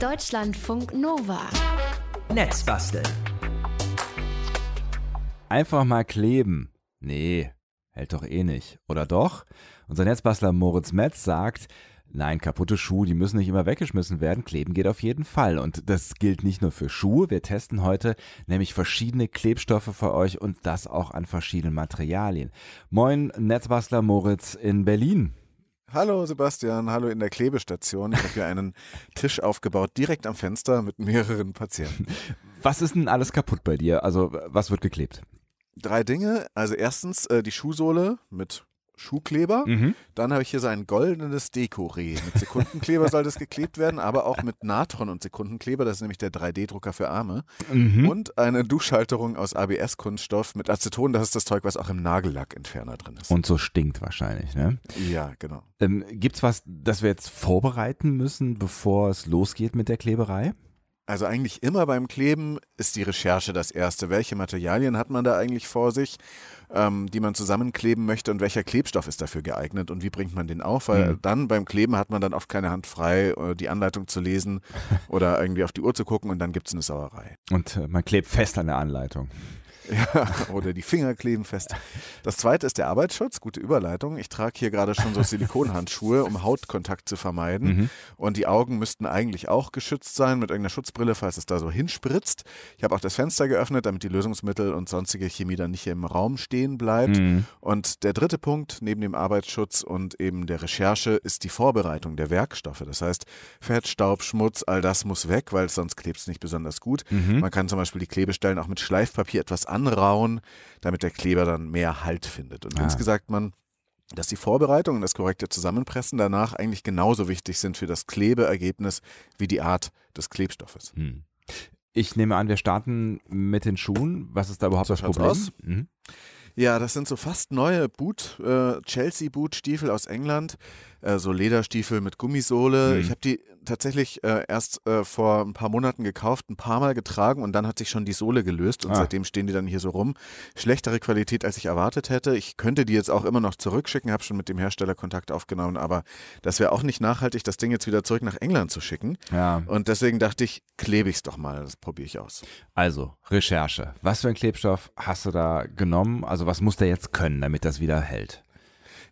Deutschlandfunk Nova. Netzbasteln. Einfach mal kleben. Nee, hält doch eh nicht. Oder doch? Unser Netzbastler Moritz Metz sagt, Nein, kaputte Schuhe, die müssen nicht immer weggeschmissen werden. Kleben geht auf jeden Fall. Und das gilt nicht nur für Schuhe. Wir testen heute nämlich verschiedene Klebstoffe für euch und das auch an verschiedenen Materialien. Moin, Netzbastler Moritz in Berlin. Hallo Sebastian, hallo in der Klebestation. Ich habe hier einen Tisch aufgebaut, direkt am Fenster mit mehreren Patienten. Was ist denn alles kaputt bei dir? Also was wird geklebt? Drei Dinge. Also erstens äh, die Schuhsohle mit Schuhkleber. Mhm. Dann habe ich hier so ein goldenes Dekoré. Mit Sekundenkleber soll das geklebt werden, aber auch mit Natron und Sekundenkleber. Das ist nämlich der 3D-Drucker für Arme. Mhm. Und eine Duschhalterung aus ABS-Kunststoff mit Aceton. Das ist das Zeug, was auch im Nagellackentferner drin ist. Und so stinkt wahrscheinlich, ne? ja, genau. Ähm, gibt's was, das wir jetzt vorbereiten müssen, bevor es losgeht mit der Kleberei? Also eigentlich immer beim Kleben ist die Recherche das Erste. Welche Materialien hat man da eigentlich vor sich, ähm, die man zusammenkleben möchte und welcher Klebstoff ist dafür geeignet und wie bringt man den auf? Weil Mhm. dann beim Kleben hat man dann oft keine Hand frei, äh, die Anleitung zu lesen oder irgendwie auf die Uhr zu gucken und dann gibt es eine Sauerei. Und äh, man klebt fest an der Anleitung. Ja, oder die Finger kleben fest. Das zweite ist der Arbeitsschutz, gute Überleitung. Ich trage hier gerade schon so Silikonhandschuhe, um Hautkontakt zu vermeiden. Mhm. Und die Augen müssten eigentlich auch geschützt sein mit irgendeiner Schutzbrille, falls es da so hinspritzt. Ich habe auch das Fenster geöffnet, damit die Lösungsmittel und sonstige Chemie dann nicht im Raum stehen bleibt. Mhm. Und der dritte Punkt neben dem Arbeitsschutz und eben der Recherche ist die Vorbereitung der Werkstoffe. Das heißt, Fett, Staub, Schmutz, all das muss weg, weil sonst klebt es nicht besonders gut. Mhm. Man kann zum Beispiel die Klebestellen auch mit Schleifpapier etwas anrauen, damit der Kleber dann mehr Halt findet. Und Ah. insgesamt man dass die Vorbereitung und das korrekte Zusammenpressen danach eigentlich genauso wichtig sind für das Klebeergebnis wie die Art des Klebstoffes. Hm. Ich nehme an, wir starten mit den Schuhen. Was ist da überhaupt So das Problem? Mhm. Ja, das sind so fast neue Boot, äh, Chelsea-Boot-Stiefel aus England, äh, so Lederstiefel mit Gummisohle. Mhm. Ich habe die tatsächlich äh, erst äh, vor ein paar Monaten gekauft, ein paar Mal getragen und dann hat sich schon die Sohle gelöst und Ah. seitdem stehen die dann hier so rum. Schlechtere Qualität, als ich erwartet hätte. Ich könnte die jetzt auch immer noch zurückschicken, habe schon mit dem Hersteller Kontakt aufgenommen, aber das wäre auch nicht nachhaltig, das Ding jetzt wieder zurück nach England zu schicken. Ja, Und deswegen dachte ich, klebe ich es doch mal, das probiere ich aus. also Recherche. Was für ein Klebstoff hast du da genommen? Also was muss der jetzt können, damit das wieder hält?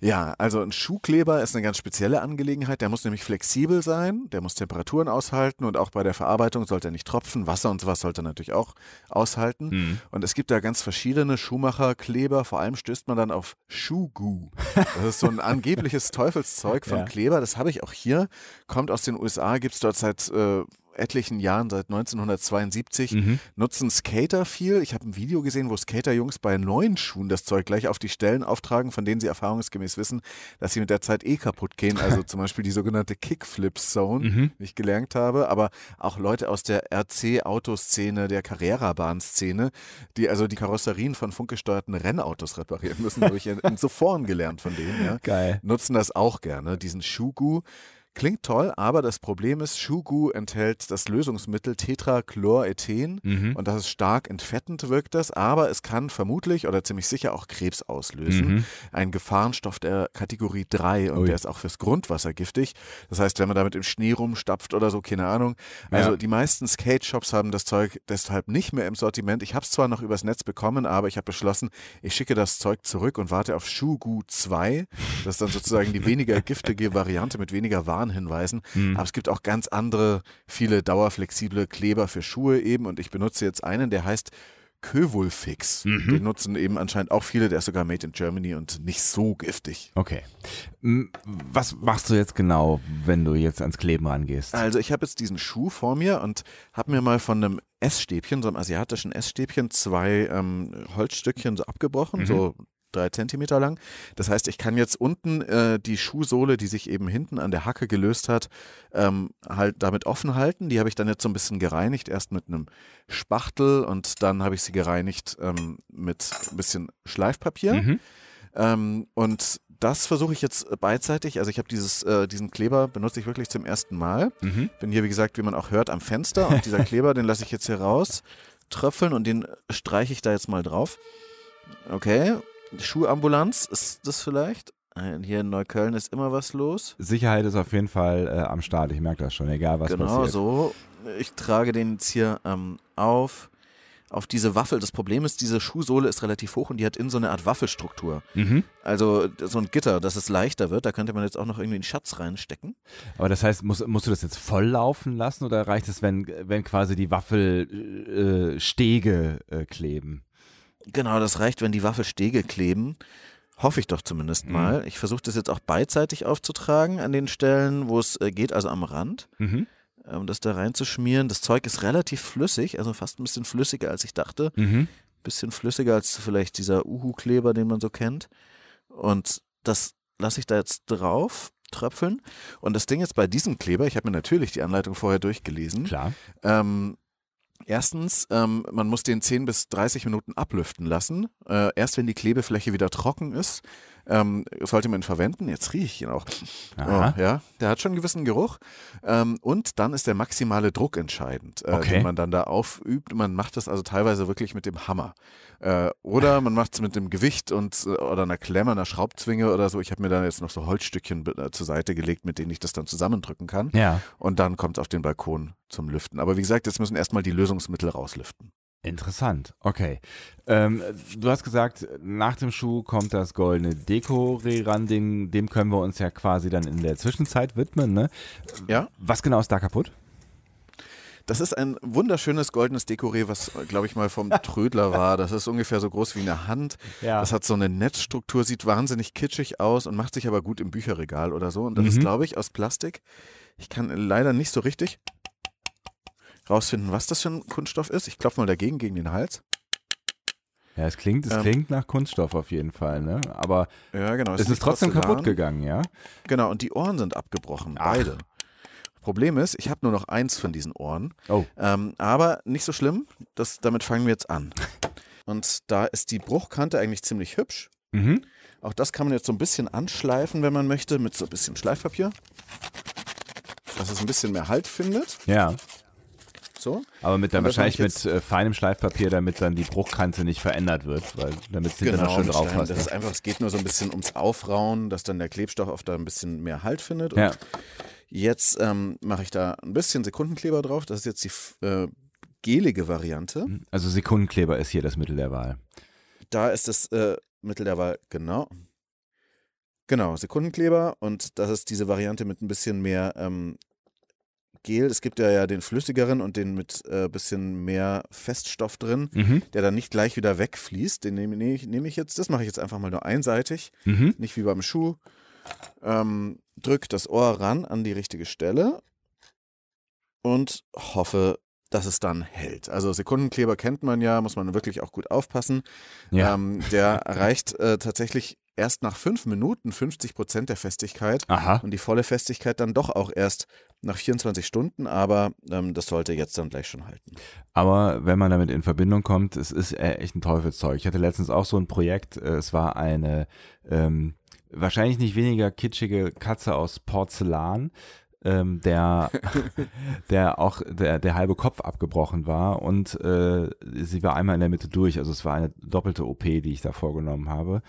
Ja, also ein Schuhkleber ist eine ganz spezielle Angelegenheit. Der muss nämlich flexibel sein, der muss Temperaturen aushalten und auch bei der Verarbeitung sollte er nicht tropfen. Wasser und sowas sollte er natürlich auch aushalten. Mhm. Und es gibt da ganz verschiedene Schuhmacherkleber. Vor allem stößt man dann auf Schuhgoo. Das ist so ein angebliches Teufelszeug von Ja. Kleber. Das habe ich auch hier. Kommt aus den USA, gibt es dort seit äh, etlichen Jahren, seit 1972 Mhm. nutzen Skater viel. Ich habe ein Video gesehen, wo Skaterjungs bei neuen Schuhen das Zeug gleich auf die Stellen auftragen, von denen sie erfahrungsgemäß wissen, dass sie mit der Zeit eh kaputt gehen. Also zum Beispiel die sogenannte Kickflip Zone, Mhm. wie ich gelernt habe, aber auch Leute aus der RC-Autoszene, der Carrera-Bahn-Szene, die also die Karosserien von funkgesteuerten Rennautos reparieren müssen, habe ich in, in Soforen gelernt von denen. Ja Geil. nutzen das auch gerne, diesen Shugu. Klingt toll, aber das Problem ist, Shugu enthält das Lösungsmittel Tetrachlorethen Mhm. und das ist stark entfettend wirkt das, aber es kann vermutlich oder ziemlich sicher auch Krebs auslösen. Mhm. Ein Gefahrenstoff der Kategorie 3 und Ui. der ist auch fürs Grundwasser giftig. Das heißt, wenn man damit im Schnee rumstapft oder so, keine Ahnung. Also Ja. die meisten Skate-Shops haben das Zeug deshalb nicht mehr im Sortiment. Ich habe es zwar noch übers Netz bekommen, aber ich habe beschlossen, ich schicke das Zeug zurück und warte auf Shugu 2. Das ist dann sozusagen die weniger giftige Variante mit weniger Warnhinweisen. Mhm. Aber es gibt auch ganz andere, viele dauerflexible Kleber für Schuhe eben und ich benutze jetzt einen, der heißt Kövulfix. Mhm. Den nutzen eben anscheinend auch viele, der ist sogar made in Germany und nicht so giftig. Okay. Was machst du jetzt genau, wenn du jetzt ans Kleben rangehst? Also ich habe jetzt diesen Schuh vor mir und habe mir mal von einem Essstäbchen, so einem asiatischen Essstäbchen, zwei ähm, Holzstückchen so abgebrochen, Mhm. so drei Zentimeter lang. Das heißt, ich kann jetzt unten äh, die Schuhsohle, die sich eben hinten an der Hacke gelöst hat, ähm, halt damit offen halten. Die habe ich dann jetzt so ein bisschen gereinigt, erst mit einem Spachtel und dann habe ich sie gereinigt ähm, mit ein bisschen Schleifpapier. Mhm. Ähm, und das versuche ich jetzt beidseitig. Also ich habe dieses, äh, diesen Kleber benutze ich wirklich zum ersten Mal. Mhm. Bin hier, wie gesagt, wie man auch hört, am Fenster und dieser Kleber, den lasse ich jetzt hier raus tröpfeln und den streiche ich da jetzt mal drauf. Okay, Schuhambulanz ist das vielleicht? Äh, Hier in Neukölln ist immer was los. Sicherheit ist auf jeden Fall äh, am Start, ich merke das schon, egal was genau passiert. so. Ich trage den jetzt hier ähm, auf. Auf diese Waffel. Das Problem ist, diese Schuhsohle ist relativ hoch und die hat in so eine Art Waffelstruktur. Mhm. Also so ein Gitter, dass es leichter wird. Da könnte man jetzt auch noch irgendwie einen Schatz reinstecken. Aber das heißt, musst, musst du das jetzt voll laufen lassen oder reicht es, wenn, wenn quasi die Waffelstege äh, Stege, äh, kleben? Genau, das reicht, wenn die Waffelstege kleben. Hoffe ich doch zumindest Mhm. mal. Ich versuche das jetzt auch beidseitig aufzutragen an den Stellen, wo es äh, geht, also am Rand, Mhm. um das da reinzuschmieren. Das Zeug ist relativ flüssig, also fast ein bisschen flüssiger, als ich dachte. Mhm. Bisschen flüssiger als vielleicht dieser Uhu-Kleber, den man so kennt. Und das lasse ich da jetzt drauf tröpfeln. Und das Ding jetzt bei diesem Kleber, ich habe mir natürlich die Anleitung vorher durchgelesen. Klar. Ähm, erstens, ähm, man muss den 10 bis 30 Minuten ablüften lassen. Äh, erst wenn die Klebefläche wieder trocken ist, ähm, sollte man ihn verwenden. Jetzt rieche ich ihn auch. Oh, ja, der hat schon einen gewissen Geruch. Ähm, und dann ist der maximale Druck entscheidend, äh, Okay. den man dann da aufübt. Man macht das also teilweise wirklich mit dem Hammer. Äh, oder man macht es mit dem Gewicht und äh, oder einer Klemme, einer Schraubzwinge oder so. Ich habe mir dann jetzt noch so Holzstückchen äh, zur Seite gelegt, mit denen ich das dann zusammendrücken kann. Ja. Und dann kommt es auf den Balkon zum Lüften. Aber wie gesagt, jetzt müssen erstmal die Lösungsmittel rauslüften. Interessant. Okay. Ähm, du hast gesagt, nach dem Schuh kommt das goldene Dekoré ran, dem, dem können wir uns ja quasi dann in der Zwischenzeit widmen. Ne? Ja, Was genau ist da kaputt? das ist ein wunderschönes goldenes Dekoré, was, glaube ich, mal vom Trödler war. Das ist ungefähr so groß wie eine Hand. Ja. Das hat so eine Netzstruktur, sieht wahnsinnig kitschig aus und macht sich aber gut im Bücherregal oder so. Und das Mhm. ist, glaube ich, aus Plastik. Ich kann leider nicht so richtig rausfinden, was das für ein Kunststoff ist. Ich klopfe mal dagegen, gegen den Hals. Ja, es klingt, es Ähm. klingt nach Kunststoff auf jeden Fall, ne? Aber Ja, genau. es ist nicht trotzdem Porzellan. kaputt gegangen, ja? Genau, und die Ohren sind abgebrochen, Ach. beide. Problem ist, ich habe nur noch eins von diesen Ohren. Oh. Ähm, aber nicht so schlimm, das, damit fangen wir jetzt an. Und da ist die Bruchkante eigentlich ziemlich hübsch. Mhm. Auch das kann man jetzt so ein bisschen anschleifen, wenn man möchte, mit so ein bisschen Schleifpapier. Dass es ein bisschen mehr Halt findet. Ja. So. Aber mit dann wahrscheinlich mit äh, feinem Schleifpapier, damit dann die Bruchkante nicht verändert wird, weil damit es hinterher schön mit drauf passt. Das ist einfach, es geht nur so ein bisschen ums Aufrauen, dass dann der Klebstoff auf da ein bisschen mehr Halt findet. Und Ja. jetzt ähm, mache ich da ein bisschen Sekundenkleber drauf. Das ist jetzt die äh, gelige Variante. Also Sekundenkleber ist hier das Mittel der Wahl. Da ist das äh, Mittel der Wahl, genau. Genau, Sekundenkleber und das ist diese Variante mit ein bisschen mehr ähm, Gel. Es gibt ja, ja den flüssigeren und den mit äh, bisschen mehr Feststoff drin, Mhm. der dann nicht gleich wieder wegfließt. Den nehme nehm ich, nehm ich jetzt, das mache ich jetzt einfach mal nur einseitig, Mhm. nicht wie beim Schuh. Ähm, drück das Ohr ran an die richtige Stelle und hoffe, dass es dann hält. Also Sekundenkleber kennt man ja, muss man wirklich auch gut aufpassen. Ja. Ähm, der erreicht äh, tatsächlich erst nach fünf Minuten 50 Prozent der Festigkeit Aha. und die volle Festigkeit dann doch auch erst nach 24 Stunden, aber ähm, das sollte jetzt dann gleich schon halten. Aber wenn man damit in Verbindung kommt, es ist äh, echt ein Teufelszeug. Ich hatte letztens auch so ein Projekt, äh, es war eine ähm, wahrscheinlich nicht weniger kitschige Katze aus Porzellan, ähm, der, der auch der, der halbe Kopf abgebrochen war und äh, sie war einmal in der Mitte durch. Also es war eine doppelte OP, die ich da vorgenommen habe.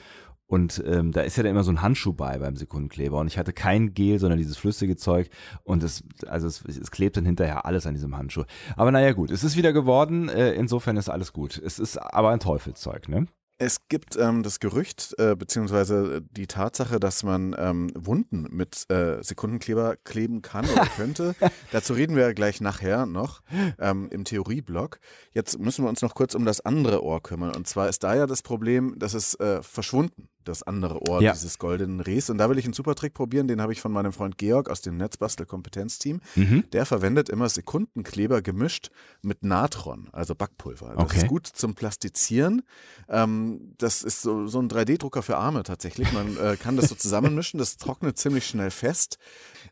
Und ähm, da ist ja dann immer so ein Handschuh bei beim Sekundenkleber. Und ich hatte kein Gel, sondern dieses flüssige Zeug. Und es, also es, es klebt dann hinterher alles an diesem Handschuh. Aber naja, gut, es ist wieder geworden. Äh, insofern ist alles gut. Es ist aber ein Teufelszeug, ne? Es gibt ähm, das Gerücht, äh, beziehungsweise die Tatsache, dass man ähm, Wunden mit äh, Sekundenkleber kleben kann oder könnte. Dazu reden wir ja gleich nachher noch ähm, im Theorieblock. Jetzt müssen wir uns noch kurz um das andere Ohr kümmern. Und zwar ist da ja das Problem, dass es äh, verschwunden, das andere Ohr Ja. dieses goldenen Rehs. Und da will ich einen Supertrick probieren, den habe ich von meinem Freund Georg aus dem Netzbastel-Kompetenzteam. Mhm. Der verwendet immer Sekundenkleber gemischt mit Natron, also Backpulver. Das Okay. ist gut zum Plastizieren. Ähm, das ist so, so ein 3D-Drucker für Arme tatsächlich. Man äh, kann das so zusammenmischen. Das trocknet ziemlich schnell fest.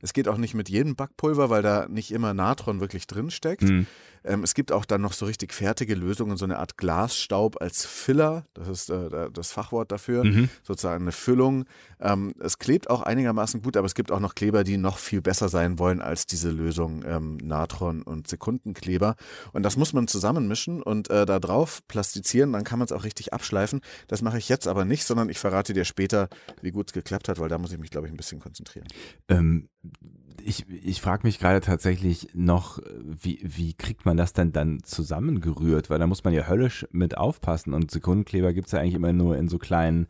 Es geht auch nicht mit jedem Backpulver, weil da nicht immer Natron wirklich drin steckt. Mhm. Ähm, es gibt auch dann noch so richtig fertige Lösungen, so eine Art Glasstaub als Filler. Das ist äh, da- das Fachwort dafür. Mhm. sozusagen eine Füllung. Ähm, es klebt auch einigermaßen gut, aber es gibt auch noch Kleber, die noch viel besser sein wollen als diese Lösung ähm, Natron und Sekundenkleber. Und das muss man zusammenmischen und äh, da drauf plastizieren, dann kann man es auch richtig abschleifen. Das mache ich jetzt aber nicht, sondern ich verrate dir später, wie gut es geklappt hat, weil da muss ich mich, glaube ich, ein bisschen konzentrieren. Ähm, ich, ich frage mich gerade tatsächlich noch, wie, wie kriegt man das denn dann zusammengerührt? Weil da muss man ja höllisch mit aufpassen und Sekundenkleber gibt es ja eigentlich immer nur in so kleinen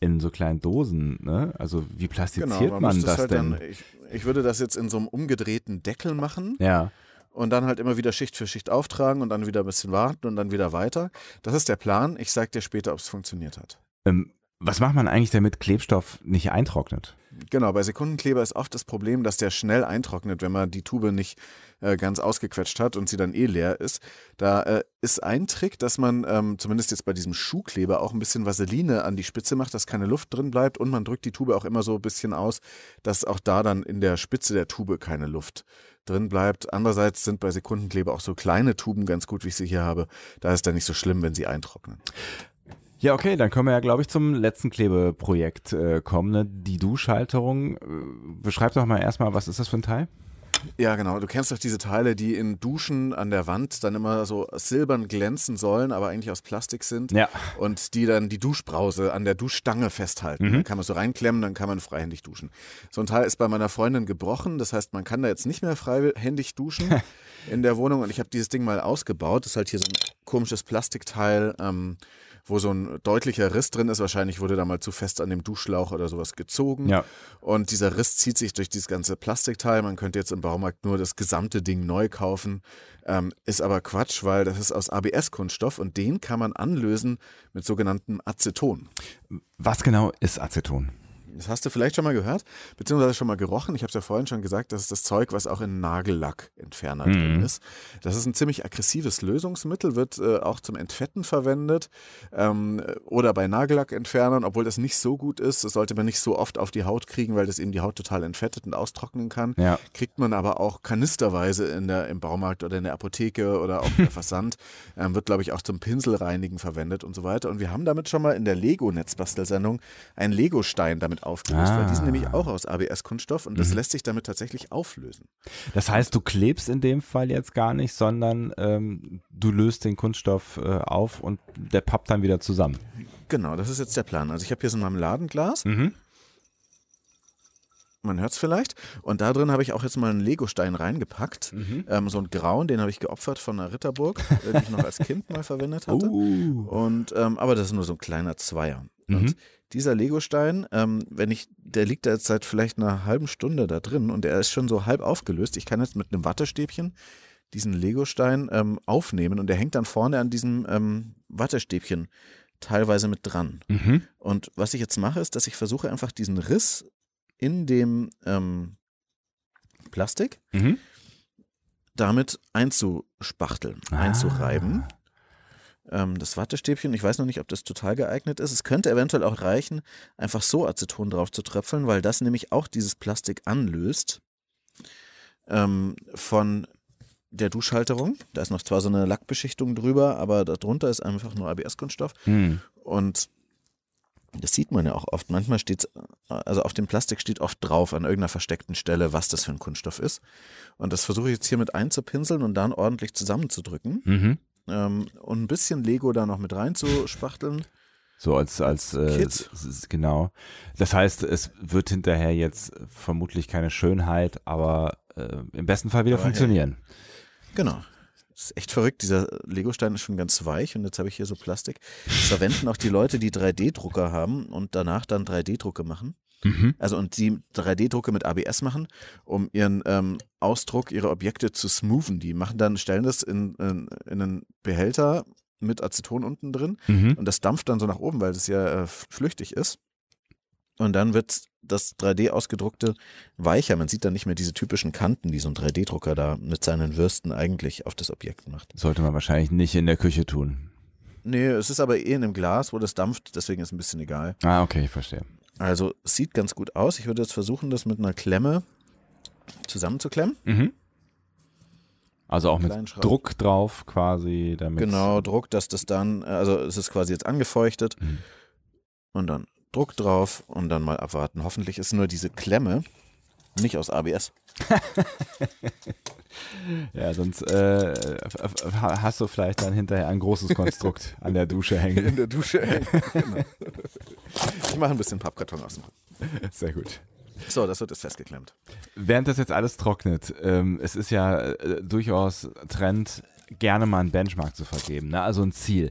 in so kleinen Dosen, ne? Also wie plastiziert genau, man, man das halt denn? Dann, ich, ich würde das jetzt in so einem umgedrehten Deckel machen. Ja. Und dann halt immer wieder Schicht für Schicht auftragen und dann wieder ein bisschen warten und dann wieder weiter. Das ist der Plan. Ich sag dir später, ob es funktioniert hat. Ähm, was macht man eigentlich, damit Klebstoff nicht eintrocknet? Genau, bei Sekundenkleber ist oft das Problem, dass der schnell eintrocknet, wenn man die Tube nicht äh, ganz ausgequetscht hat und sie dann eh leer ist. Da äh, ist ein Trick, dass man ähm, zumindest jetzt bei diesem Schuhkleber auch ein bisschen Vaseline an die Spitze macht, dass keine Luft drin bleibt und man drückt die Tube auch immer so ein bisschen aus, dass auch da dann in der Spitze der Tube keine Luft drin bleibt. Andererseits sind bei Sekundenkleber auch so kleine Tuben ganz gut, wie ich sie hier habe. Da ist dann nicht so schlimm, wenn sie eintrocknen. Ja, okay, dann können wir ja, glaube ich, zum letzten Klebeprojekt äh, kommen. Ne? Die Duschhalterung. Äh, beschreib doch mal erstmal, was ist das für ein Teil? Ja, genau. Du kennst doch diese Teile, die in Duschen an der Wand dann immer so silbern glänzen sollen, aber eigentlich aus Plastik sind. Ja. Und die dann die Duschbrause an der Duschstange festhalten. Mhm. Dann kann man so reinklemmen, dann kann man freihändig duschen. So ein Teil ist bei meiner Freundin gebrochen. Das heißt, man kann da jetzt nicht mehr freihändig duschen in der Wohnung. Und ich habe dieses Ding mal ausgebaut. Das ist halt hier so ein komisches Plastikteil. Ähm, wo so ein deutlicher Riss drin ist. Wahrscheinlich wurde da mal zu fest an dem Duschschlauch oder sowas gezogen. Ja. Und dieser Riss zieht sich durch dieses ganze Plastikteil. Man könnte jetzt im Baumarkt nur das gesamte Ding neu kaufen. Ähm, ist aber Quatsch, weil das ist aus ABS-Kunststoff und den kann man anlösen mit sogenanntem Aceton. Was genau ist Aceton? Das hast du vielleicht schon mal gehört, beziehungsweise schon mal gerochen. Ich habe es ja vorhin schon gesagt, das ist das Zeug, was auch in Nagellackentferner Mhm. drin ist. Das ist ein ziemlich aggressives Lösungsmittel, wird äh, auch zum Entfetten verwendet ähm, oder bei Nagellackentfernern, obwohl das nicht so gut ist. Das sollte man nicht so oft auf die Haut kriegen, weil das eben die Haut total entfettet und austrocknen kann. Ja. Kriegt man aber auch kanisterweise in der, im Baumarkt oder in der Apotheke oder auch im Versand. Ähm, wird, glaube ich, auch zum Pinselreinigen verwendet und so weiter. Und wir haben damit schon mal in der Lego-Netzbastelsendung einen Legostein damit aufgelöst, weil die sind Ah. nämlich auch aus ABS-Kunststoff und das Mhm. lässt sich damit tatsächlich auflösen. Das heißt, du klebst in dem Fall jetzt gar nicht, sondern ähm, du löst den Kunststoff äh, auf und der pappt dann wieder zusammen. Genau, das ist jetzt der Plan. Also ich habe hier so ein Marmeladenglas, Mhm. Man hört es vielleicht, und da drin habe ich auch jetzt mal einen Legostein reingepackt. Mhm. Ähm, so einen grauen, den habe ich geopfert von einer Ritterburg, den ich noch als Kind mal verwendet hatte. Uh. Und ähm, aber das ist nur so ein kleiner Zweier. Mhm. Und dieser Legostein, ähm, wenn ich, der liegt da jetzt seit vielleicht einer halben Stunde da drin und der ist schon so halb aufgelöst. Ich kann jetzt mit einem Wattestäbchen diesen Legostein ähm, aufnehmen und der hängt dann vorne an diesem ähm, Wattestäbchen teilweise mit dran. Mhm. Und was ich jetzt mache, ist, dass ich versuche einfach diesen Riss in dem ähm, Plastik Mhm. damit einzuspachteln, Ah. einzureiben. Ähm, das Wattestäbchen, ich weiß noch nicht, ob das total geeignet ist. Es könnte eventuell auch reichen, einfach so Aceton drauf zu tröpfeln, weil das nämlich auch dieses Plastik anlöst ähm, von der Duschhalterung. Da ist noch zwar so eine Lackbeschichtung drüber, aber darunter ist einfach nur ABS-Kunststoff. Mhm. Und das sieht man ja auch oft. Manchmal steht also auf dem Plastik steht oft drauf an irgendeiner versteckten Stelle, was das für ein Kunststoff ist. Und das versuche ich jetzt hier mit einzupinseln und dann ordentlich zusammenzudrücken. Mhm. Ähm, und ein bisschen Lego da noch mit reinzuspachteln. So als, als äh, Kids. genau. Das heißt, es wird hinterher jetzt vermutlich keine Schönheit, aber äh, im besten Fall wieder Aber funktionieren. Genau. Das ist echt verrückt. Dieser Legostein ist schon ganz weich und jetzt habe ich hier so Plastik. Das verwenden auch die Leute, die 3D-Drucker haben und danach dann 3D-Drucke machen. Mhm. Also und die 3D-Drucke mit ABS machen, um ihren ähm, Ausdruck, ihre Objekte zu smoothen. Die machen dann, stellen das in, in, in einen Behälter mit Aceton unten drin Mhm. und das dampft dann so nach oben, weil das ja äh, flüchtig ist. Und dann wird das 3D ausgedruckte weicher. Man sieht dann nicht mehr diese typischen Kanten, die so ein 3D-Drucker da mit seinen Würsten eigentlich auf das Objekt macht. Sollte man wahrscheinlich nicht in der Küche tun. Nee, es ist aber eh in einem Glas, wo das dampft, deswegen ist ein bisschen egal. Ah, okay, ich verstehe. Also sieht ganz gut aus. Ich würde jetzt versuchen, das mit einer Klemme zusammenzuklemmen. Mhm. Also auch mit. Druck drauf quasi, damit. Genau, Druck, dass das dann, äh, also es ist quasi jetzt angefeuchtet Mhm. und dann Druck drauf und dann mal abwarten. Hoffentlich ist nur diese Klemme nicht aus ABS. Ja, sonst äh, hast du vielleicht dann hinterher ein großes Konstrukt an der Dusche hängen. In der Dusche hängen. genau. Ich mache ein bisschen Pappkarton aus. Sehr gut. So, das wird jetzt festgeklemmt. Während das jetzt alles trocknet, ähm, es ist ja äh, durchaus Trend, gerne mal einen Benchmark zu vergeben, ne? also ein Ziel.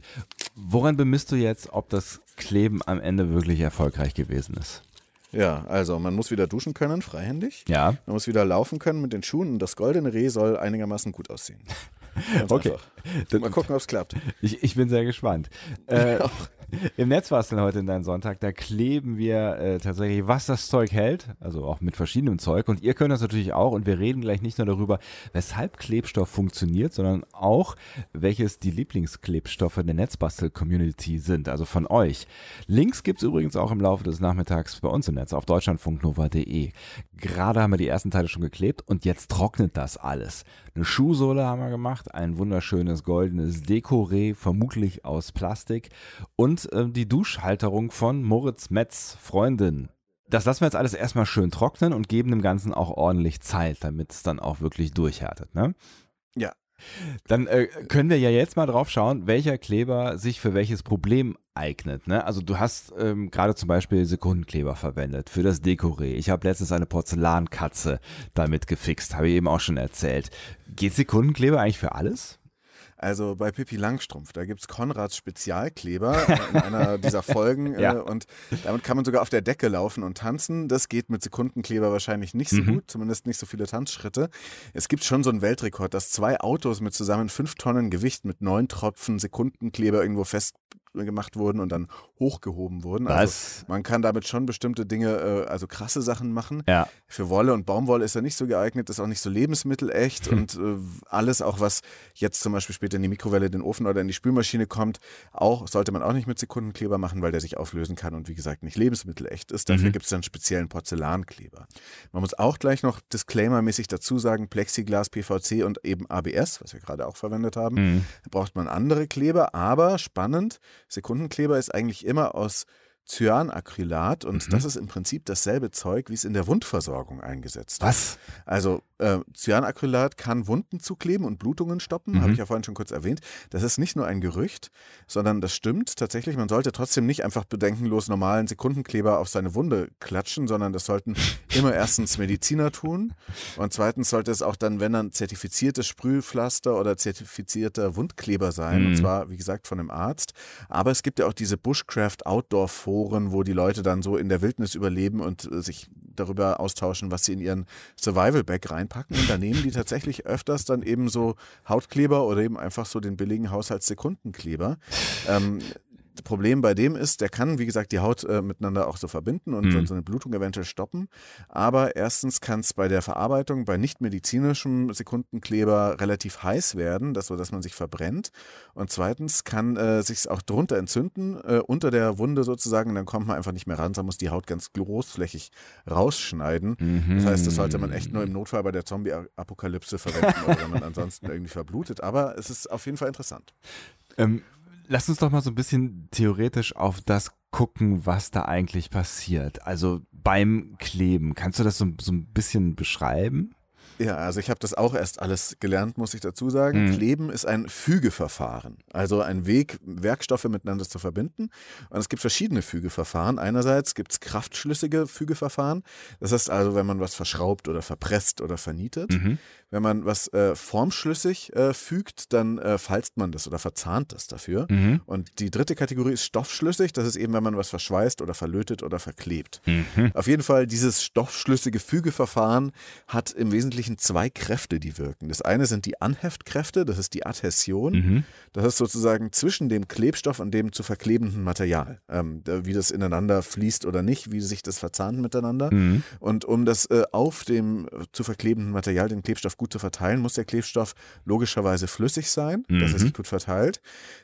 Woran bemisst du jetzt, ob das Kleben am Ende wirklich erfolgreich gewesen ist? Ja, also man muss wieder duschen können, freihändig. Ja. Man muss wieder laufen können mit den Schuhen und das goldene Reh soll einigermaßen gut aussehen. Ganz Okay. einfach. Mal gucken, ob es klappt. Ich, ich bin sehr gespannt. Äh, Im Netz war es denn heute in deinem Sonntag, da kleben wir äh, tatsächlich, was das Zeug hält, also auch mit verschiedenem Zeug. Und ihr könnt das natürlich auch. Und wir reden gleich nicht nur darüber, weshalb Klebstoff funktioniert, sondern auch, welches die Lieblingsklebstoffe der Netzbastel-Community sind, also von euch. Links gibt es übrigens auch im Laufe des Nachmittags bei uns im Netz auf deutschlandfunknova.de. Gerade haben wir die ersten Teile schon geklebt und jetzt trocknet das alles. Eine Schuhsohle haben wir gemacht, ein wunderschönes goldenes Dekoré, vermutlich aus Plastik und äh, die Duschhalterung von Moritz Metz, Freundin. Das lassen wir jetzt alles erstmal schön trocknen und geben dem Ganzen auch ordentlich Zeit, damit es dann auch wirklich durchhärtet. Ne? Dann äh, können wir ja jetzt mal drauf schauen, welcher Kleber sich für welches Problem eignet. Ne? Also du hast ähm, gerade zum Beispiel Sekundenkleber verwendet für das Dekoré. Ich habe letztens eine Porzellankatze damit gefixt, habe ich eben auch schon erzählt. Geht Sekundenkleber eigentlich für alles? Also bei Pippi Langstrumpf, da gibt es Konrads Spezialkleber in einer dieser Folgen Ja. äh, und damit kann man sogar auf der Decke laufen und tanzen. Das geht mit Sekundenkleber wahrscheinlich nicht so Mhm. gut, zumindest nicht so viele Tanzschritte. Es gibt schon so einen Weltrekord, dass zwei Autos mit zusammen fünf Tonnen Gewicht mit neun Tropfen Sekundenkleber irgendwo festgemacht wurden und dann hochgehoben wurden. Also Was? man kann damit schon bestimmte Dinge, äh, also krasse Sachen machen. Ja. Für Wolle und Baumwolle ist er nicht so geeignet, ist auch nicht so lebensmittelecht Hm. und äh, alles, auch was jetzt zum Beispiel später in die Mikrowelle, den Ofen oder in die Spülmaschine kommt, auch sollte man auch nicht mit Sekundenkleber machen, weil der sich auflösen kann und wie gesagt nicht lebensmittelecht ist. Dafür Mhm. gibt es dann speziellen Porzellankleber. Man muss auch gleich noch disclaimermäßig dazu sagen, Plexiglas, PVC und eben ABS, was wir gerade auch verwendet haben, Mhm. da braucht man andere Kleber, aber spannend, Sekundenkleber ist eigentlich immer aus Cyanacrylat und Mhm. das ist im Prinzip dasselbe Zeug, wie es in der Wundversorgung eingesetzt wird. Was? Also äh, Cyanacrylat kann Wunden zukleben und Blutungen stoppen, Mhm. habe ich ja vorhin schon kurz erwähnt. Das ist nicht nur ein Gerücht, sondern das stimmt tatsächlich. Man sollte trotzdem nicht einfach bedenkenlos normalen Sekundenkleber auf seine Wunde klatschen, sondern das sollten immer erstens Mediziner tun und zweitens sollte es auch dann, wenn dann zertifiziertes Sprühpflaster oder zertifizierter Wundkleber sein, Mhm. und zwar wie gesagt von einem Arzt. Aber es gibt ja auch diese Bushcraft Outdoor Foren, wo die Leute dann so in der Wildnis überleben und äh, sich darüber austauschen, was sie in ihren Survival Bag reinpacken. Und da nehmen die tatsächlich öfters dann eben so Hautkleber oder eben einfach so den billigen Haushaltssekundenkleber. Ähm, Problem bei dem ist, der kann, wie gesagt, die Haut äh, miteinander auch so verbinden und Mhm. so- eine Blutung eventuell stoppen. Aber erstens kann es bei der Verarbeitung bei nicht medizinischem Sekundenkleber relativ heiß werden, dass, so dass man sich verbrennt. Und zweitens kann äh, sich auch drunter entzünden, äh, unter der Wunde sozusagen. Dann kommt man einfach nicht mehr ran. Man muss die Haut ganz großflächig rausschneiden. Das heißt, das sollte man echt nur im Notfall bei der Zombie-Apokalypse verwenden oder wenn man ansonsten irgendwie verblutet. Aber es ist auf jeden Fall interessant. Ähm, lass uns doch mal so ein bisschen theoretisch auf das gucken, was da eigentlich passiert. Also beim Kleben. Kannst du das so, so ein bisschen beschreiben? Ja, also ich habe das auch erst alles gelernt, muss ich dazu sagen. Mhm. Kleben ist ein Fügeverfahren, also ein Weg, Werkstoffe miteinander zu verbinden. Und es gibt verschiedene Fügeverfahren. Einerseits gibt es kraftschlüssige Fügeverfahren. Das heißt also, wenn man was verschraubt oder verpresst oder vernietet. Mhm. Wenn man was äh, formschlüssig äh, fügt, dann äh, falzt man das oder verzahnt das dafür. Mhm. Und die dritte Kategorie ist stoffschlüssig. Das ist eben, wenn man was verschweißt oder verlötet oder verklebt. Mhm. Auf jeden Fall, dieses stoffschlüssige Fügeverfahren hat im Wesentlichen zwei Kräfte, die wirken. Das eine sind die Anheftkräfte, das ist die Adhäsion. Mhm. Das ist sozusagen zwischen dem Klebstoff und dem zu verklebenden Material. Ähm, wie das ineinander fließt oder nicht, wie sich das verzahnt miteinander. Mhm. Und um das äh, auf dem äh, zu verklebenden Material, den Klebstoff gut zu verteilen, muss der Klebstoff logischerweise flüssig sein, dass er Mhm. sich gut verteilt.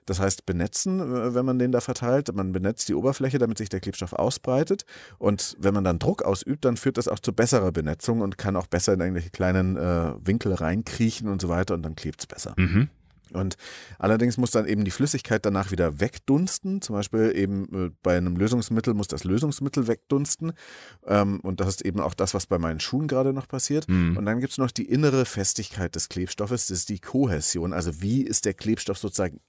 Das heißt benetzen, äh, wenn man den da verteilt. Man benetzt die Oberfläche, damit sich der Klebstoff ausbreitet. Und wenn man dann Druck ausübt, dann führt das auch zu besserer Benetzung und kann auch besser in irgendwelche kleinen äh, Winkel reinkriechen und so weiter und dann klebt es besser. Mhm. Und allerdings muss dann eben die Flüssigkeit danach wieder wegdunsten. Zum Beispiel eben äh, bei einem Lösungsmittel muss das Lösungsmittel wegdunsten. Ähm, und das ist eben auch das, was bei meinen Schuhen gerade noch passiert. Mhm. Und dann gibt es noch die innere Festigkeit des Klebstoffes, das ist die Kohäsion. Also wie ist der Klebstoff sozusagen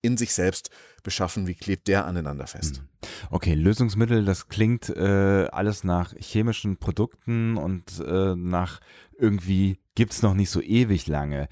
in sich selbst beschaffen, wie klebt der aneinander fest. Okay, Lösungsmittel, das klingt äh, alles nach chemischen Produkten und äh, nach irgendwie gibt es noch nicht so ewig lange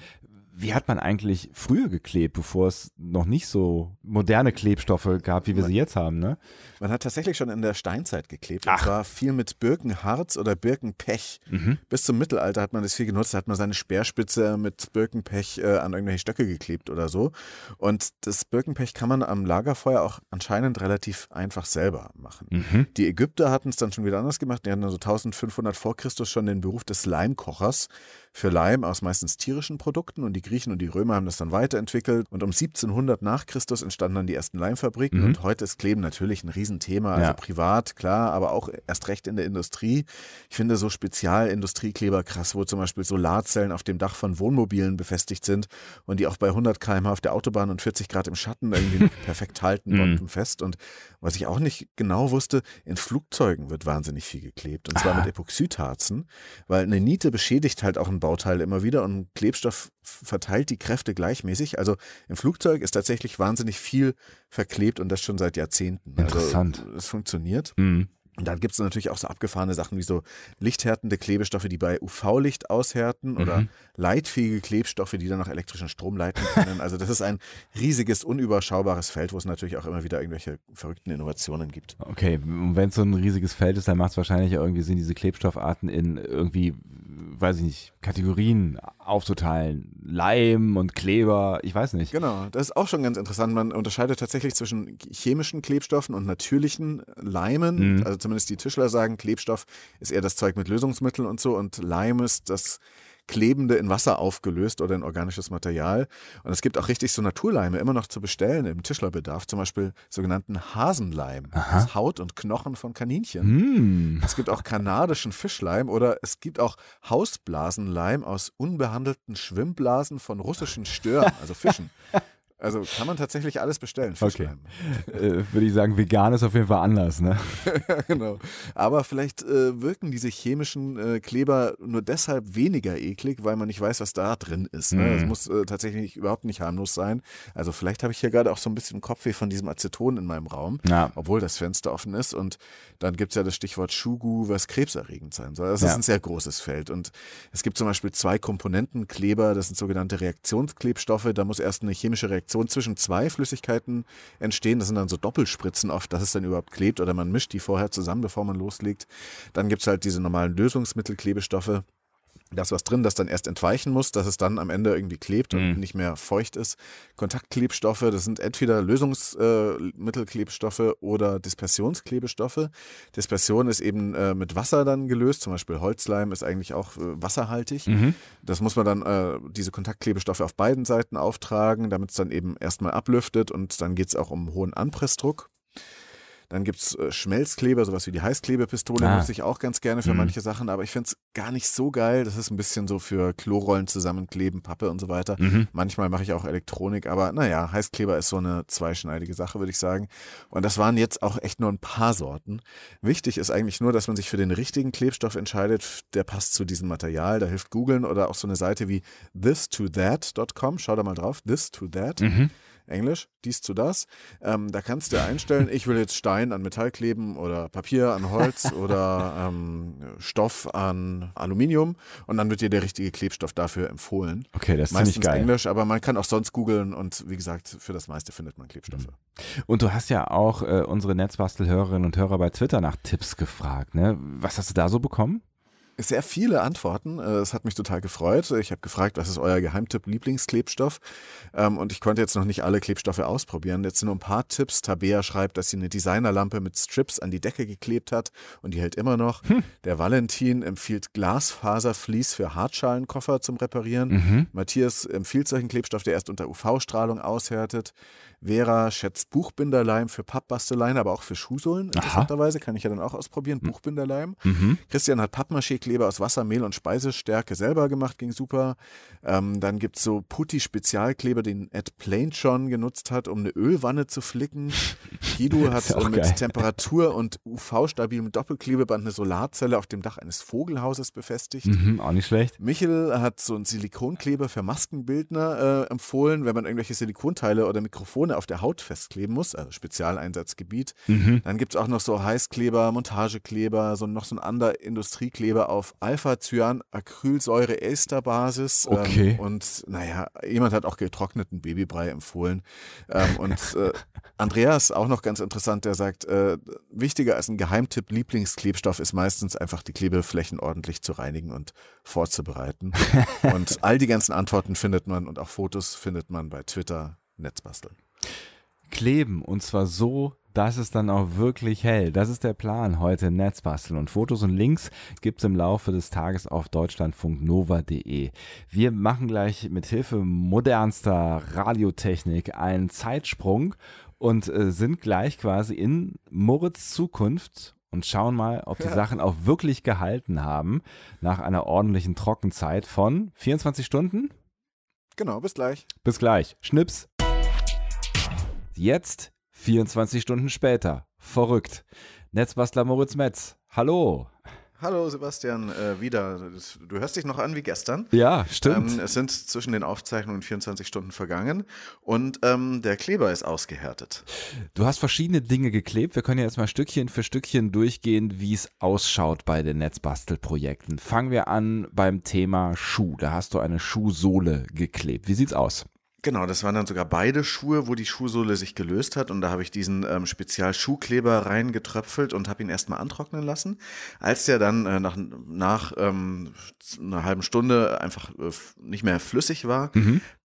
wie hat man eigentlich früher geklebt, bevor es noch nicht so moderne Klebstoffe gab, wie wir sie jetzt haben, ne? Man hat tatsächlich schon in der Steinzeit geklebt. Ach. Und zwar viel mit Birkenharz oder Birkenpech. Mhm. Bis zum Mittelalter hat man das viel genutzt. Da hat man seine Speerspitze mit Birkenpech äh, an irgendwelche Stöcke geklebt oder so. Und das Birkenpech kann man am Lagerfeuer auch anscheinend relativ einfach selber machen. Mhm. Die Ägypter hatten es dann schon wieder anders gemacht. Die hatten also 1500 vor Christus schon den Beruf des Leimkochers für Leim aus meistens tierischen Produkten und die Griechen und die Römer haben das dann weiterentwickelt und um 1700 nach Christus entstanden dann die ersten Leimfabriken Mhm. und heute ist Kleben natürlich ein Riesenthema, also Ja. privat, klar, aber auch erst recht in der Industrie. Ich finde so Spezialindustriekleber krass, wo zum Beispiel Solarzellen auf dem Dach von Wohnmobilen befestigt sind und die auch bei 100 km auf der Autobahn und 40 Grad im Schatten irgendwie perfekt halten, Mhm. bombenfest und was ich auch nicht genau wusste, in Flugzeugen wird wahnsinnig viel geklebt und zwar Ah. mit Epoxidharzen, weil eine Niete beschädigt halt auch ein Bauteil immer wieder und Klebstoff verteilt die Kräfte gleichmäßig. Also im Flugzeug ist tatsächlich wahnsinnig viel verklebt und das schon seit Jahrzehnten. Interessant. Also es funktioniert. Mhm. Und dann gibt es natürlich auch so abgefahrene Sachen wie so lichthärtende Klebestoffe, die bei UV-Licht aushärten oder Mhm. leitfähige Klebstoffe, die dann auch elektrischen Strom leiten können. Also das ist ein riesiges, unüberschaubares Feld, wo es natürlich auch immer wieder irgendwelche verrückten Innovationen gibt. Okay, und wenn es so ein riesiges Feld ist, dann macht es wahrscheinlich irgendwie Sinn, diese Klebstoffarten in irgendwie, weiß ich nicht, Kategorien aufzuteilen. Leim und Kleber, ich weiß nicht. Genau, das ist auch schon ganz interessant. Man unterscheidet tatsächlich zwischen chemischen Klebstoffen und natürlichen Leimen. Mhm. Also zumindest die Tischler sagen, Klebstoff ist eher das Zeug mit Lösungsmitteln und so und Leim ist das Klebende in Wasser aufgelöst oder in organisches Material. Und es gibt auch richtig so Naturleime immer noch zu bestellen im Tischlerbedarf, zum Beispiel sogenannten Hasenleim Aha. aus Haut und Knochen von Kaninchen. Hm. Es gibt auch kanadischen Fischleim oder es gibt auch Hausblasenleim aus unbehandelten Schwimmblasen von russischen Stören, also Fischen. Also kann man tatsächlich alles bestellen. Fischleim. Äh, Würde ich sagen, vegan ist auf jeden Fall anders, ne? Genau. Aber vielleicht äh, wirken diese chemischen äh, Kleber nur deshalb weniger eklig, weil man nicht weiß, was da drin ist. Ne? Mhm. Es muss äh, tatsächlich überhaupt nicht harmlos sein. Also vielleicht habe ich hier gerade auch so ein bisschen Kopfweh von diesem Aceton in meinem Raum. Ja. obwohl das Fenster offen ist. Und dann gibt es ja das Stichwort Schugu, was krebserregend sein soll. Das Ja. ist ein sehr großes Feld. Und es gibt zum Beispiel zwei Komponentenkleber, das sind sogenannte Reaktionsklebstoffe. Da muss erst eine chemische Reaktion zwischen zwei Flüssigkeiten entstehen. Das sind dann so Doppelspritzen oft, dass es dann überhaupt klebt oder man mischt die vorher zusammen, bevor man loslegt. Dann gibt es halt diese normalen Lösungsmittelklebestoffe. Das, was drin, das dann erst entweichen muss, dass es dann am Ende irgendwie klebt und Mhm. nicht mehr feucht ist. Kontaktklebstoffe, das sind entweder Lösungsmittelklebstoffe oder Dispersionsklebestoffe. Dispersion ist eben äh, mit Wasser dann gelöst, zum Beispiel Holzleim ist eigentlich auch äh, wasserhaltig. Mhm. Das muss man dann, äh, diese Kontaktklebestoffe auf beiden Seiten auftragen, damit es dann eben erstmal ablüftet und dann geht es auch um hohen Anpressdruck. Dann gibt es äh, Schmelzkleber, sowas wie die Heißklebepistole, Ah. nutze ich auch ganz gerne für Mhm. manche Sachen, aber ich finde es gar nicht so geil. Das ist ein bisschen so für Klorollen zusammenkleben, Pappe und so weiter. Mhm. Manchmal mache ich auch Elektronik, aber naja, Heißkleber ist so eine zweischneidige Sache, würde ich sagen. Und das waren jetzt auch echt nur ein paar Sorten. Wichtig ist eigentlich nur, dass man sich für den richtigen Klebstoff entscheidet, der passt zu diesem Material. Da hilft googeln oder auch so eine Seite wie this2that.com. Schau da mal drauf. This to that. Mhm. Englisch, dies zu das. Ähm, da kannst du einstellen, ich will jetzt Stein an Metall kleben oder Papier an Holz oder ähm, Stoff an Aluminium und dann wird dir der richtige Klebstoff dafür empfohlen. Okay, das ist Meistens ziemlich geil. Englisch, aber man kann auch sonst googeln und wie gesagt, für das meiste findet man Klebstoffe. Und du hast ja auch äh, unsere Netzbastel-Hörerinnen und Hörer bei Twitter nach Tipps gefragt, ne? Was hast du da so bekommen? Sehr viele Antworten. Äh, Es hat mich total gefreut. Ich habe gefragt, was ist euer Geheimtipp Lieblingsklebstoff? Ähm, Und ich konnte jetzt noch nicht alle Klebstoffe ausprobieren. Jetzt sind nur ein paar Tipps. Tabea schreibt, dass sie eine Designerlampe mit Strips an die Decke geklebt hat und die hält immer noch. Der Valentin empfiehlt Glasfaservlies für Hartschalenkoffer zum Reparieren. Mhm. Matthias empfiehlt solchen Klebstoff, der erst unter UV-Strahlung aushärtet. Vera schätzt Buchbinderleim für Pappbasteleien, aber auch für Schuhsohlen. Aha. Interessanterweise kann ich ja dann auch ausprobieren. Buchbinderleim. Mhm. Christian hat Pappmaché Kleber aus Wasser, Mehl und Speisestärke selber gemacht, ging super. Ähm, dann gibt es so Putti-Spezialkleber, den Ed Plain schon genutzt hat, um eine Ölwanne zu flicken. Guido hat mit geil. Temperatur und UV-stabilem Doppelklebeband eine Solarzelle auf dem Dach eines Vogelhauses befestigt. Mhm, auch nicht schlecht. Michel hat so einen Silikonkleber für Maskenbildner äh, empfohlen, wenn man irgendwelche Silikonteile oder Mikrofone auf der Haut festkleben muss, also Spezialeinsatzgebiet. Mhm. Dann gibt es auch noch so Heißkleber, Montagekleber, so noch so ein anderer Industriekleber auf Alpha-Cyan-Acrylsäure-Ester-Basis. Okay. Ähm, und naja, jemand hat auch getrockneten Babybrei empfohlen. Ähm, und äh, Andreas, auch noch ganz interessant, der sagt, äh, wichtiger als ein Geheimtipp, Lieblingsklebstoff ist meistens einfach die Klebeflächen ordentlich zu reinigen und vorzubereiten. und all die ganzen Antworten findet man und auch Fotos findet man bei Twitter Netzbasteln. kleben und zwar so, dass es dann auch wirklich hält. Das ist der Plan heute Netzbasteln und Fotos und Links gibt es im Laufe des Tages auf deutschlandfunknova.de. Wir machen gleich mit Hilfe modernster Radiotechnik einen Zeitsprung und äh, sind gleich quasi in Moritz Zukunft und schauen mal, ob die Sachen auch wirklich gehalten haben nach einer ordentlichen Trockenzeit von 24 Stunden. Genau, bis gleich. Bis gleich. Schnips. Jetzt 24 Stunden später. Verrückt. Netzbastler Moritz Metz. Hallo. Hallo Sebastian, äh, wieder. Du hörst dich noch an wie gestern. Ja, stimmt. Ähm, es sind zwischen den Aufzeichnungen 24 Stunden vergangen und ähm, der Kleber ist ausgehärtet. du hast verschiedene Dinge geklebt. Wir können ja jetzt mal Stückchen für Stückchen durchgehen, wie es ausschaut bei den Netzbastelprojekten. Fangen wir an beim Thema Schuh. Da hast du eine Schuhsohle geklebt. Wie sieht's aus? Genau, das waren dann sogar beide Schuhe, wo die Schuhsohle sich gelöst hat und da habe ich diesen ähm, Spezial-Schuhkleber reingetröpfelt und habe ihn erstmal antrocknen lassen. Als der dann äh, nach, nach ähm, einer halben Stunde einfach äh, nicht mehr flüssig war,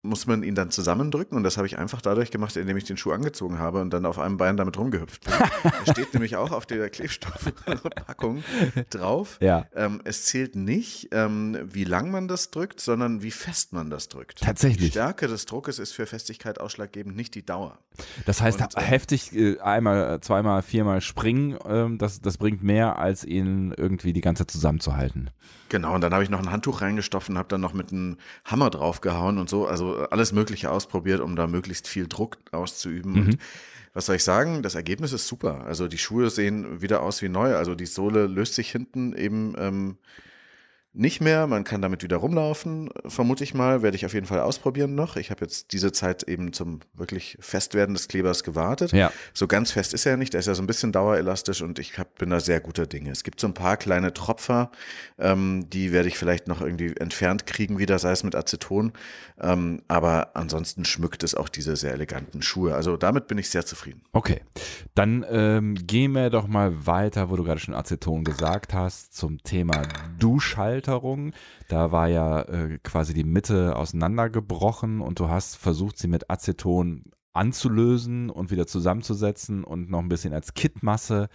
muss man ihn dann zusammendrücken und das habe ich einfach dadurch gemacht, indem ich den Schuh angezogen habe und dann auf einem Bein damit rumgehüpft bin. da steht nämlich auch auf der Klebstoffpackung drauf. Ja. Ähm, es zählt nicht, ähm, wie lang man das drückt, sondern wie fest man das drückt. Tatsächlich. Die Stärke des Druckes ist für Festigkeit ausschlaggebend, nicht die Dauer. Das heißt, Und, äh, heftig äh, einmal, zweimal, viermal springen, ähm, das, das bringt mehr, als ihn irgendwie die ganze Zeit zusammenzuhalten. Genau, und dann habe ich noch ein Handtuch reingestopft und habe dann noch mit einem Hammer draufgehauen und so. Also alles Mögliche ausprobiert, um da möglichst viel Druck auszuüben. Und was soll ich sagen? Das Ergebnis ist super. Also die Schuhe sehen wieder aus wie neu. Also die Sohle löst sich hinten eben ähm, nicht mehr. Man kann damit wieder rumlaufen, vermute ich mal. Werde ich auf jeden Fall ausprobieren noch. Ich habe jetzt diese Zeit eben zum wirklich Festwerden des Klebers gewartet. Ja. So ganz fest ist er ja nicht. Der ist ja so ein bisschen dauerelastisch und ich hab, bin da sehr guter Dinge. Es gibt so ein paar kleine Tropfer, ähm, die werde ich vielleicht noch irgendwie entfernt kriegen wieder, sei es mit Aceton. Ähm, aber ansonsten schmückt es auch diese sehr eleganten Schuhe. Also damit bin ich sehr zufrieden. Okay, dann ähm, gehen wir doch mal weiter, wo du gerade schon Aceton gesagt hast, zum Thema Duschhalterung. Da war ja äh, quasi die Mitte auseinandergebrochen und du hast versucht, sie mit Aceton anzulösen und wieder zusammenzusetzen und noch ein bisschen als Kittmasse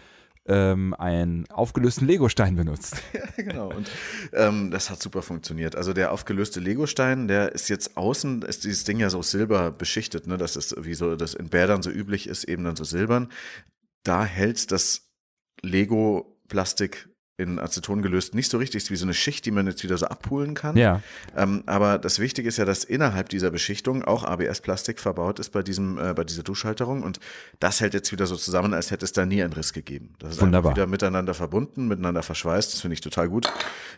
ähm, einen aufgelösten Legostein benutzt. genau. Und ähm, das hat super funktioniert. Also der aufgelöste Legostein, der ist jetzt außen, ist dieses Ding ja so silber beschichtet, ne? Das ist wie so, das in Bädern so üblich ist, eben dann so silbern. Da hält das Lego-Plastik in Aceton gelöst nicht so richtig, ist wie so eine Schicht, die man jetzt wieder so abholen kann. Ja, Ähm, aber das Wichtige ist ja, dass innerhalb dieser Beschichtung auch ABS-Plastik verbaut ist bei diesem, äh, bei dieser Duschhalterung und das hält jetzt wieder so zusammen, als hätte es da nie einen Riss gegeben. Das ist Wunderbar. wieder miteinander verbunden, miteinander verschweißt. Das finde ich total gut.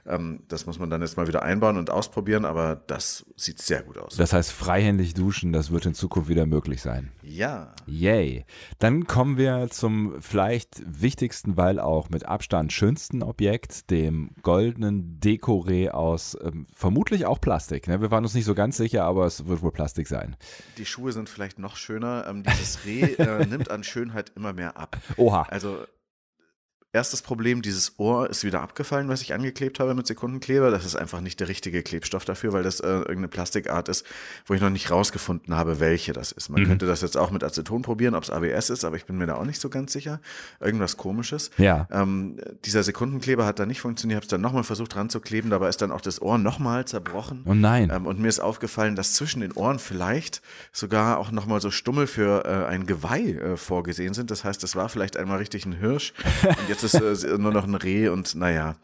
Ähm, das muss man dann jetzt mal wieder einbauen und ausprobieren, aber das sieht sehr gut aus. das heißt freihändig duschen, das wird in Zukunft wieder möglich sein. ja. Yay. Dann kommen wir zum vielleicht wichtigsten, weil auch mit Abstand schönsten Objekt, dem goldenen Dekoré aus ähm, vermutlich auch Plastik. Ne? Wir waren uns nicht so ganz sicher, aber es wird wohl Plastik sein. Die Schuhe sind vielleicht noch schöner. Ähm, dieses Reh äh, nimmt an Schönheit immer mehr ab. Oha. Also erstes Problem, dieses Ohr ist wieder abgefallen, was ich angeklebt habe mit Sekundenkleber. Das ist einfach nicht der richtige Klebstoff dafür, weil das äh, irgendeine Plastikart ist, wo ich noch nicht rausgefunden habe, welche das ist. Man könnte das jetzt auch mit Aceton probieren, ob es ABS ist, aber ich bin mir da auch nicht so ganz sicher. Irgendwas komisches. Ja. Ähm, dieser Sekundenkleber hat da nicht funktioniert. Ich habe es dann nochmal versucht ranzukleben, dabei ist dann auch das Ohr nochmal zerbrochen. Oh nein. Ähm, und mir ist aufgefallen, dass zwischen den Ohren vielleicht sogar auch nochmal so Stummel für äh, ein Geweih äh, vorgesehen sind. Das heißt, es war vielleicht einmal richtig ein Hirsch. Und jetzt jetzt ist es nur noch ein Reh und naja.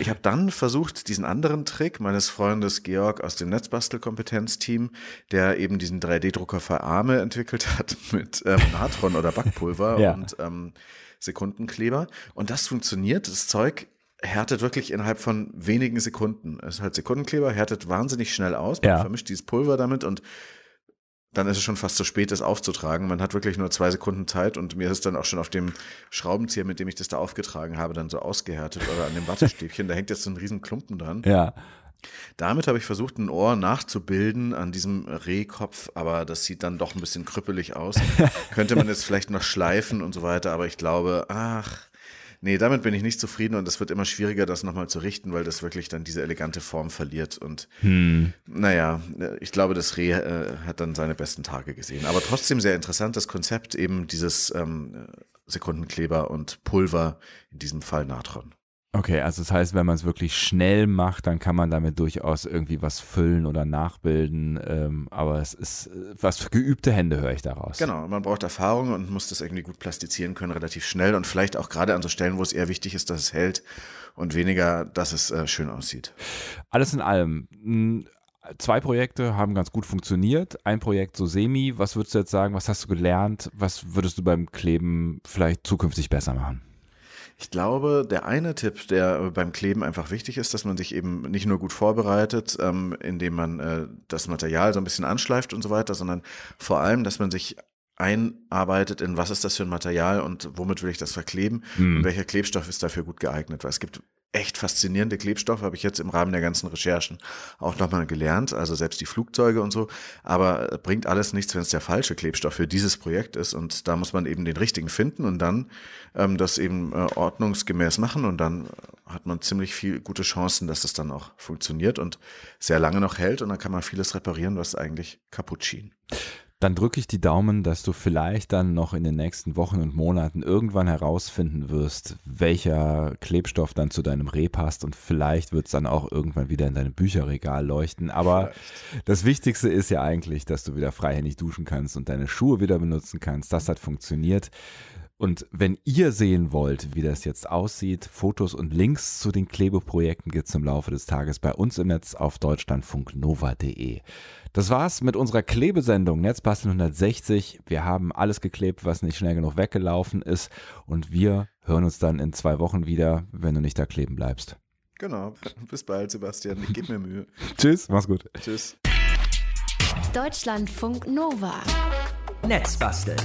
Ich habe dann versucht, diesen anderen Trick meines Freundes Georg aus dem Netzbastelkompetenzteam, der eben diesen 3D-Drucker für Arme entwickelt hat mit ähm, Natron oder Backpulver Ja. und ähm, Sekundenkleber. Und das funktioniert. Das Zeug härtet wirklich innerhalb von wenigen Sekunden. Es ist halt Sekundenkleber, härtet wahnsinnig schnell aus. Man Ja. vermischt dieses Pulver damit und dann ist es schon fast zu spät, es aufzutragen. Man hat wirklich nur zwei Sekunden Zeit und mir ist es dann auch schon auf dem Schraubenzieher, mit dem ich das da aufgetragen habe, dann so ausgehärtet oder an dem Wattestäbchen. da hängt jetzt so ein riesen Klumpen dran. Ja. Damit habe ich versucht, ein Ohr nachzubilden an diesem Rehkopf, aber das sieht dann doch ein bisschen krüppelig aus. Könnte man jetzt vielleicht noch schleifen und so weiter, aber ich glaube, ach, nee, damit bin ich nicht zufrieden und es wird immer schwieriger, das nochmal zu richten, weil das wirklich dann diese elegante Form verliert. Und naja, ich glaube, das Reh äh, hat dann seine besten Tage gesehen. Aber trotzdem sehr interessant, das Konzept eben dieses ähm, Sekundenkleber und Pulver, in diesem Fall Natron. Okay, also das heißt, wenn man es wirklich schnell macht, dann kann man damit durchaus irgendwie was füllen oder nachbilden. Ähm, aber es ist äh, was für geübte Hände, höre ich daraus. Genau, man braucht Erfahrung und muss das irgendwie gut plastizieren können, relativ schnell und vielleicht auch gerade an so Stellen, wo es eher wichtig ist, dass es hält und weniger, dass es äh, schön aussieht. Alles in allem. mh, Zwei Projekte haben ganz gut funktioniert. Ein Projekt so semi. Was würdest du jetzt sagen? Was hast du gelernt? Was würdest du beim Kleben vielleicht zukünftig besser machen? Ich glaube, der eine Tipp, der äh, beim Kleben einfach wichtig ist, dass man sich eben nicht nur gut vorbereitet, ähm, indem man äh, das Material so ein bisschen anschleift und so weiter, sondern vor allem, dass man sich einarbeitet in was ist das für ein Material und womit will ich das verkleben Hm. und welcher Klebstoff ist dafür gut geeignet, weil es gibt echt faszinierende Klebstoffe, habe ich jetzt im Rahmen der ganzen Recherchen auch nochmal gelernt, also selbst die Flugzeuge und so, aber äh, bringt alles nichts, wenn es der falsche Klebstoff für dieses Projekt ist. Und da muss man eben den richtigen finden und dann ähm, das eben äh, ordnungsgemäß machen. Und dann äh, hat man ziemlich viel gute Chancen, dass es dann auch funktioniert und sehr lange noch hält. Und dann kann man vieles reparieren, was eigentlich kaputt schien. Dann drücke ich die Daumen, dass du vielleicht dann noch in den nächsten Wochen und Monaten irgendwann herausfinden wirst, welcher Klebstoff dann zu deinem Reh passt und vielleicht wird es dann auch irgendwann wieder in deinem Bücherregal leuchten. Aber das Wichtigste ist ja eigentlich, dass du wieder freihändig duschen kannst und deine Schuhe wieder benutzen kannst. Das hat funktioniert. Und wenn ihr sehen wollt, wie das jetzt aussieht, Fotos und Links zu den Klebeprojekten gibt es im Laufe des Tages bei uns im Netz auf deutschlandfunknova.de. Das war's mit unserer Klebesendung Netzbasteln 160. Wir haben alles geklebt, was nicht schnell genug weggelaufen ist. Und wir hören uns dann in zwei Wochen wieder, wenn du nicht da kleben bleibst. Genau. Bis bald, Sebastian. Ich gebe mir Mühe. Tschüss, mach's gut. Tschüss. Deutschlandfunk Nova. Netzbasteln.